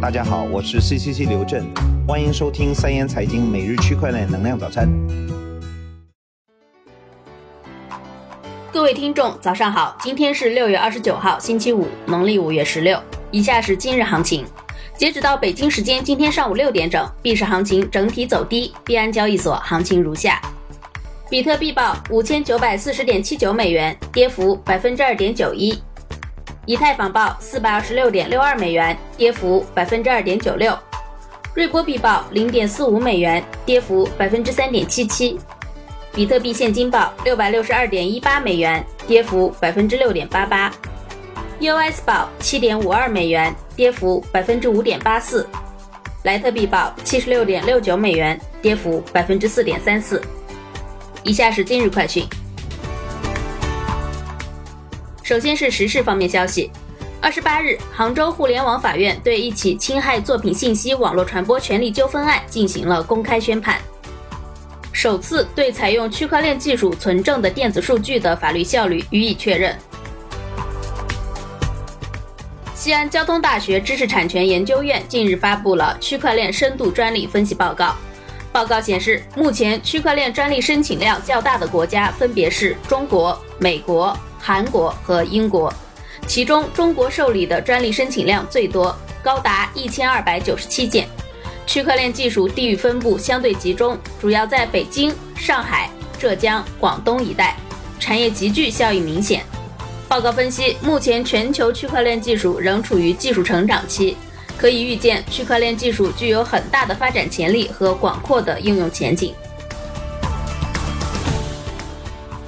大家好，我是 CCC 刘震，欢迎收听三言财经每日区块链能量早餐。各位听众，早上好，今天是六月二十九号，星期五，农历五月十六。以下是今日行情。截止到北京时间今天上午六点整，币市行情整体走低，币安交易所行情如下：比特币报五千九百四十点七九美元，跌幅百分之二点九一；以太坊报四百二十六点六二美元，跌幅百分之二点九六；瑞波币报零点四五美元，跌幅百分之三点七七；比特币现金报六百六十二点一八美元，跌幅百分之六点八八。US 报七点五二美元，跌幅百分之五点八四；莱特币报七十六点六九美元，跌幅百分之四点三四。以下是今日快讯。首先是时事方面消息：二十八日，杭州互联网法院对一起侵害作品信息网络传播权利纠纷案进行了公开宣判，首次对采用区块链技术存证的电子数据的法律效力予以确认。西安交通大学知识产权研究院近日发布了区块链深度专利分析报告。报告显示，目前区块链专利申请量较大的国家分别是中国、美国、韩国和英国，其中中国受理的专利申请量最多，高达一千二百九十七件。区块链技术地域分布相对集中，主要在北京、上海、浙江、广东一带，产业集聚效应明显。报告分析，目前全球区块链技术仍处于技术成长期，可以预见区块链技术具有很大的发展潜力和广阔的应用前景。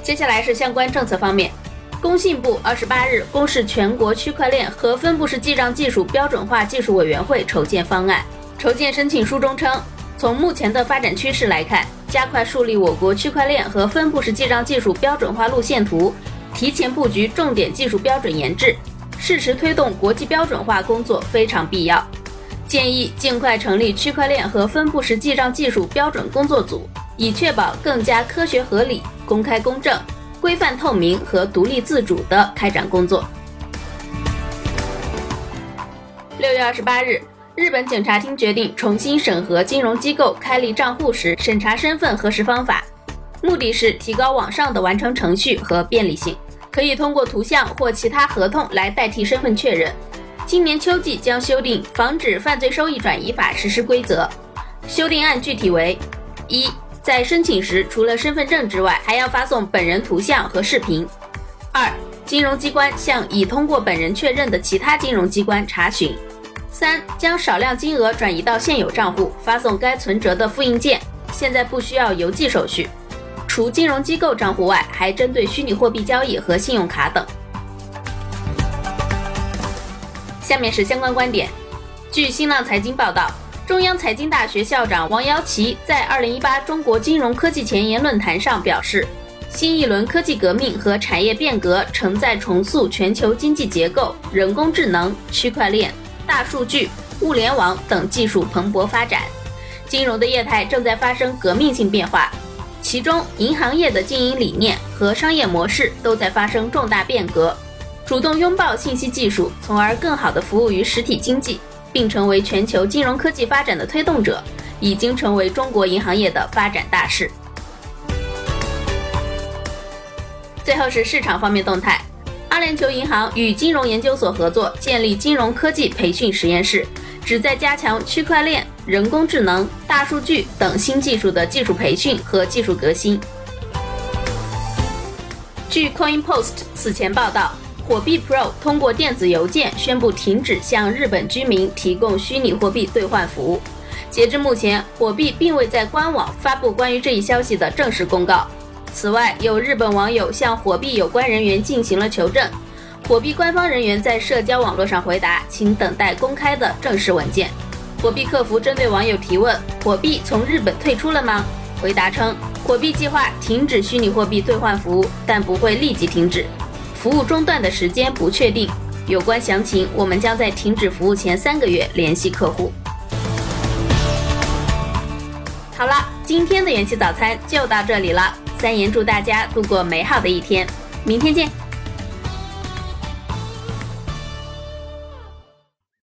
接下来是相关政策方面，工信部二十八日公示全国区块链和分布式记账技术标准化技术委员会筹建方案。筹建申请书中称，从目前的发展趋势来看，加快树立我国区块链和分布式记账技术标准化路线图。提前布局重点技术标准研制，适时推动国际标准化工作非常必要。建议尽快成立区块链和分布式记账技术标准工作组，以确保更加科学合理、公开公正、规范透明和独立自主的开展工作。六月二十八日，日本警察厅决定重新审核金融机构开立账户时审查身份核实方法。目的是提高网上的完成程序和便利性，可以通过图像或其他合同来代替身份确认。今年秋季将修订《防止犯罪收益转移法》实施规则，修订案具体为：一，在申请时除了身份证之外，还要发送本人图像和视频；二，金融机关向已通过本人确认的其他金融机关查询；三，将少量金额转移到现有账户，发送该存折的复印件，现在不需要邮寄手续。除金融机构账户外，还针对虚拟货币交易和信用卡等。下面是相关观点。据新浪财经报道，中央财经大学校长王瑶琪在二零一八中国金融科技前沿论坛上表示，新一轮科技革命和产业变革正在重塑全球经济结构，人工智能、区块链、大数据、物联网等技术蓬勃发展，金融的业态正在发生革命性变化。其中，银行业的经营理念和商业模式都在发生重大变革。主动拥抱信息技术，从而更好地服务于实体经济，并成为全球金融科技发展的推动者，已经成为中国银行业的发展大势。最后是市场方面动态，阿联酋银行与金融研究所合作建立金融科技培训实验室。旨在加强区块链、人工智能、大数据等新技术的技术培训和技术革新。据 CoinPost 此前报道，火币 Pro 通过电子邮件宣布停止向日本居民提供虚拟货币兑换服务。截至目前，火币并未在官网发布关于这一消息的正式公告。此外，有日本网友向火币有关人员进行了求证。火币官方人员在社交网络上回答，请等待公开的正式文件。火币客服针对网友提问：“火币从日本退出了吗？”回答称，火币计划停止虚拟货币兑换服务，但不会立即停止。服务中断的时间不确定，有关详情我们将在停止服务前三个月联系客户。好了，今天的元气早餐就到这里了。三言祝大家度过美好的一天，明天见。